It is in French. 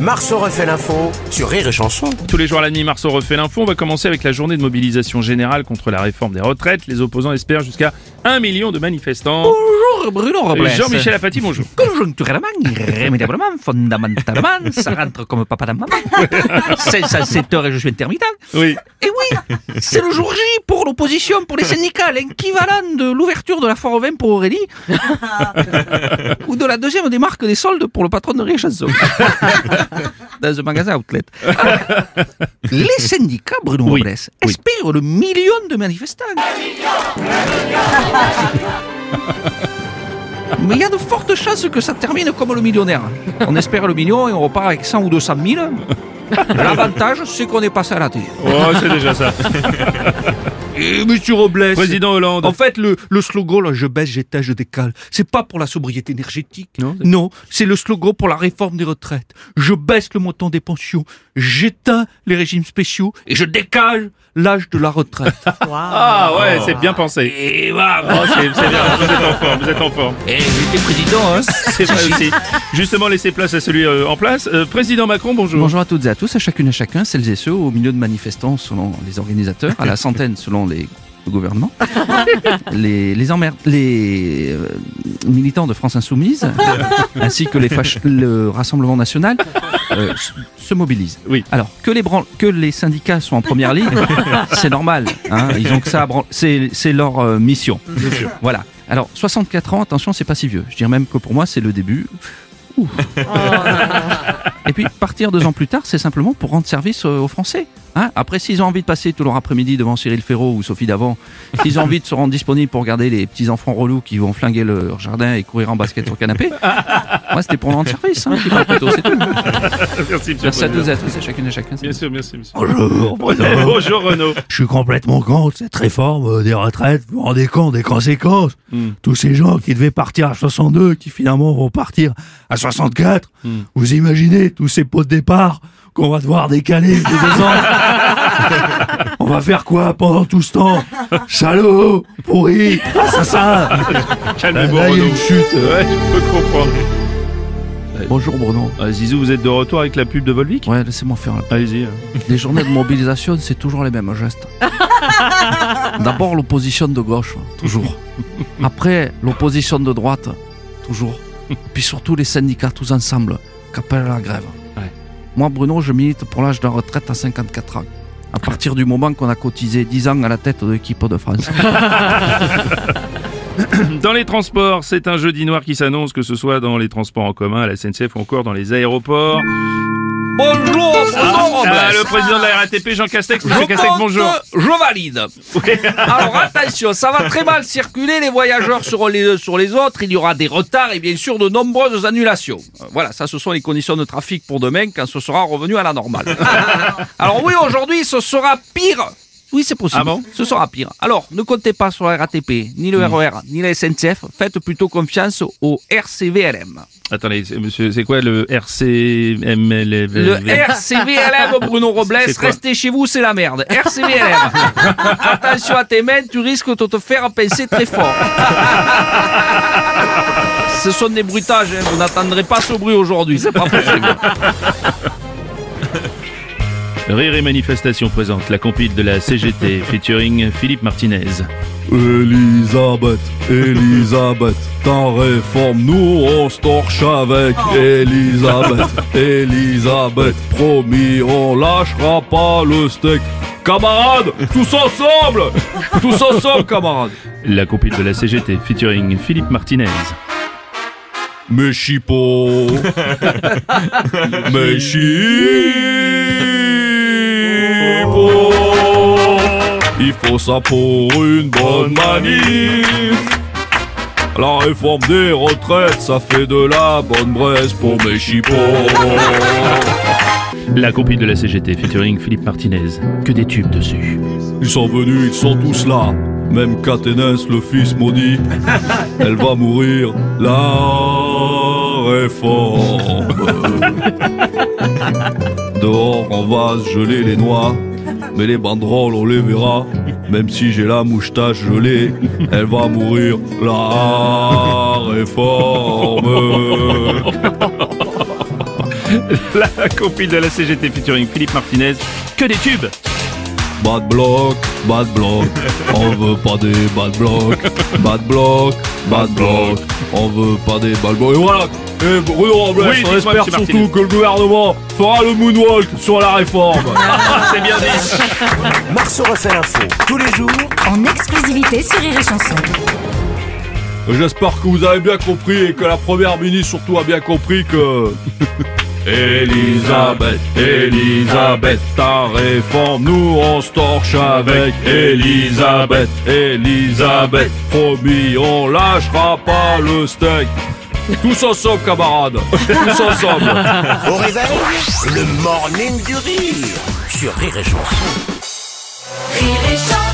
Marceau refait l'info sur Rire et Chanson. Tous les jours à la nuit, Marceau refait l'info. On va commencer avec la journée de mobilisation générale contre la réforme des retraites. Les opposants espèrent jusqu'à 1 million de manifestants. Bonjour Bruno Robles. Jean-Michel Apathy, bonjour. Conjoncturellement, irrémédiablement, fondamentalement, ça rentre comme papa dans maman. 507 heures et je suis intermittent. Oui. Et oui, c'est le jour J pour l'opposition, pour les syndicats, l'équivalent de l'ouverture de la foire au vin pour Aurélie, ou de la deuxième des marques des soldes pour le patron de Rire et Chanson. Dans un magasin outlet. Alors, les syndicats, Bruno Oui, Robles, oui. espèrent le million de manifestants. Mais il y a de fortes chances que ça termine comme le millionnaire. On espère le million et on repart avec 100 ou 200 000. L'avantage, c'est qu'on est passé à la télé. Oh, c'est déjà ça. Et monsieur Robles. Président Hollande. En fait, le, le slogan, là, je baisse, j'éteins, je décale, c'est pas pour la sobriété énergétique. Non, c'est- Non, c'est le slogan pour la réforme des retraites. Je baisse le montant des pensions, j'éteins les régimes spéciaux et je décale l'âge de la retraite. Ah ouais, c'est bien pensé. et. Oh, c'est c'est bien, vous êtes en forme, vous êtes en forme. Et j'étais président, hein. C'est vrai aussi. Justement, laissez place à celui euh, en place. Euh, Président Macron, bonjour. Bonjour à toutes et à tous, à chacune et à chacun, celles et ceux au milieu de manifestants selon les organisateurs, à la centaine selon les le gouvernement, les, les, emmerd- les euh, militants de France Insoumise, ainsi que les fach- le Rassemblement National, euh, s- se mobilisent. Oui. Alors, que les, bran- que les syndicats soient en première ligne, c'est normal. hein, ils ont que ça à bran- c'est c'est leur euh, mission. Voilà. Alors, 64 ans, attention, c'est pas si vieux. Je dirais même que pour moi, c'est le début. Ouh. Et puis, partir deux ans plus tard, c'est simplement pour rendre service euh, aux Français. Hein Après, s'ils ont envie de passer tout leur après-midi devant Cyril Ferraud ou Sophie Davant, s'ils ont envie de se rendre disponibles pour regarder les petits-enfants relous qui vont flinguer leur jardin et courir en basket sur le canapé, moi, c'était pour rendre service. Hein, qui parle plutôt, c'est tout. Merci, monsieur Merci à tous et à tous, à chacune et à chacun. Bien sûr, merci, monsieur. Bonjour, Bruno. Bonjour Renaud. Je suis complètement contre cette réforme euh, des retraites. Vous vous rendez compte des conséquences? Hmm. Tous ces gens qui devaient partir à 62, qui finalement vont partir à 64. Hmm. Vous imaginez tous ces pots de départ qu'on va devoir décaler de deux ans On va faire quoi pendant tout ce temps? Salaud Pourri Assassin Calmez-vous Là, il y a une chute. Ouais, je peux comprendre. Bonjour Bruno. Ah, Zizou, vous êtes de retour avec la pub de Volvic? Ouais, laissez-moi faire là. Allez-y. hein. Les journées de mobilisation, c'est toujours les mêmes gestes. D'abord l'opposition de gauche, toujours. Après l'opposition de droite, toujours. Puis surtout les syndicats tous ensemble, qui appellent à la grève. Moi, Bruno, je milite pour l'âge de la retraite à 54 ans. À partir du moment qu'on a cotisé 10 ans à la tête de l'équipe de France. Dans les transports, c'est un jeudi noir qui s'annonce, que ce soit dans les transports en commun, à la SNCF ou encore dans les aéroports. Bonjour. Ah, le président de la RATP, Jean Castex, monsieur Castex, bonjour. Je valide. Alors attention, ça va très mal circuler, les voyageurs seront les uns sur les autres, il y aura des retards et bien sûr de nombreuses annulations. Euh, Voilà, ça ce sont les conditions de trafic pour demain quand ce sera revenu à la normale. Alors oui, aujourd'hui ce sera pire. Oui, c'est possible. Ah bon Ce sera pire. Alors, ne comptez pas sur la RATP, ni le RER, ni la SNCF. Faites plutôt confiance au RCVLM. Attendez, c'est- monsieur, c'est quoi le RCML Le RCVLM, Bruno Robles, restez chez vous, c'est la merde. RCVLM. Attention à tes mains, tu risques de te faire pincer très fort. Ce sont des bruitages, hein, vous n'attendrez pas ce bruit aujourd'hui, c'est pas possible. Rire et Manifestation présente la compile de la CGT featuring Philippe Martinez. Elisabeth, Elisabeth, ta réforme, nous on se torche avec Elisabeth, Elisabeth, promis, on lâchera pas le steak. Camarades, tous ensemble Tous ensemble, camarades La compile de la CGT featuring Philippe Martinez. Mes chipots Mes chipots Il faut ça pour une bonne manif La réforme des retraites, ça fait de la bonne braise pour mes chipots La compile de la CGT featuring Philippe Martinez. Que des tubes dessus. Ils sont venus, ils sont tous là Même Caténès, le fils maudit Elle va mourir, la réforme Dehors en vase, geler les noix. Mais les banderoles, on les verra. Même si j'ai la moustache gelée, elle va mourir. La réforme. La compil de la CGT featuring Philippe Martinez. Que des tubes Bad block, bad block, on veut pas des bad block, bad block, bad block, on veut pas des bad block. Et voilà, et Bruno Robles, Oui, on espère surtout que le gouvernement fera le moonwalk sur la réforme. C'est bien dit Marceau refait l'info tous les jours en exclusivité sur Rire et Chanson. J'espère que vous avez bien compris et que la première ministre surtout a bien compris que... Elisabeth, Elisabeth, ta réforme, nous on se torche avec Elisabeth, Elisabeth, promis, on lâchera pas le steak. Tous ensemble, camarades. Tous ensemble. Au réveil, le morning du rire sur Rire et Chanson. Rire et Chanson.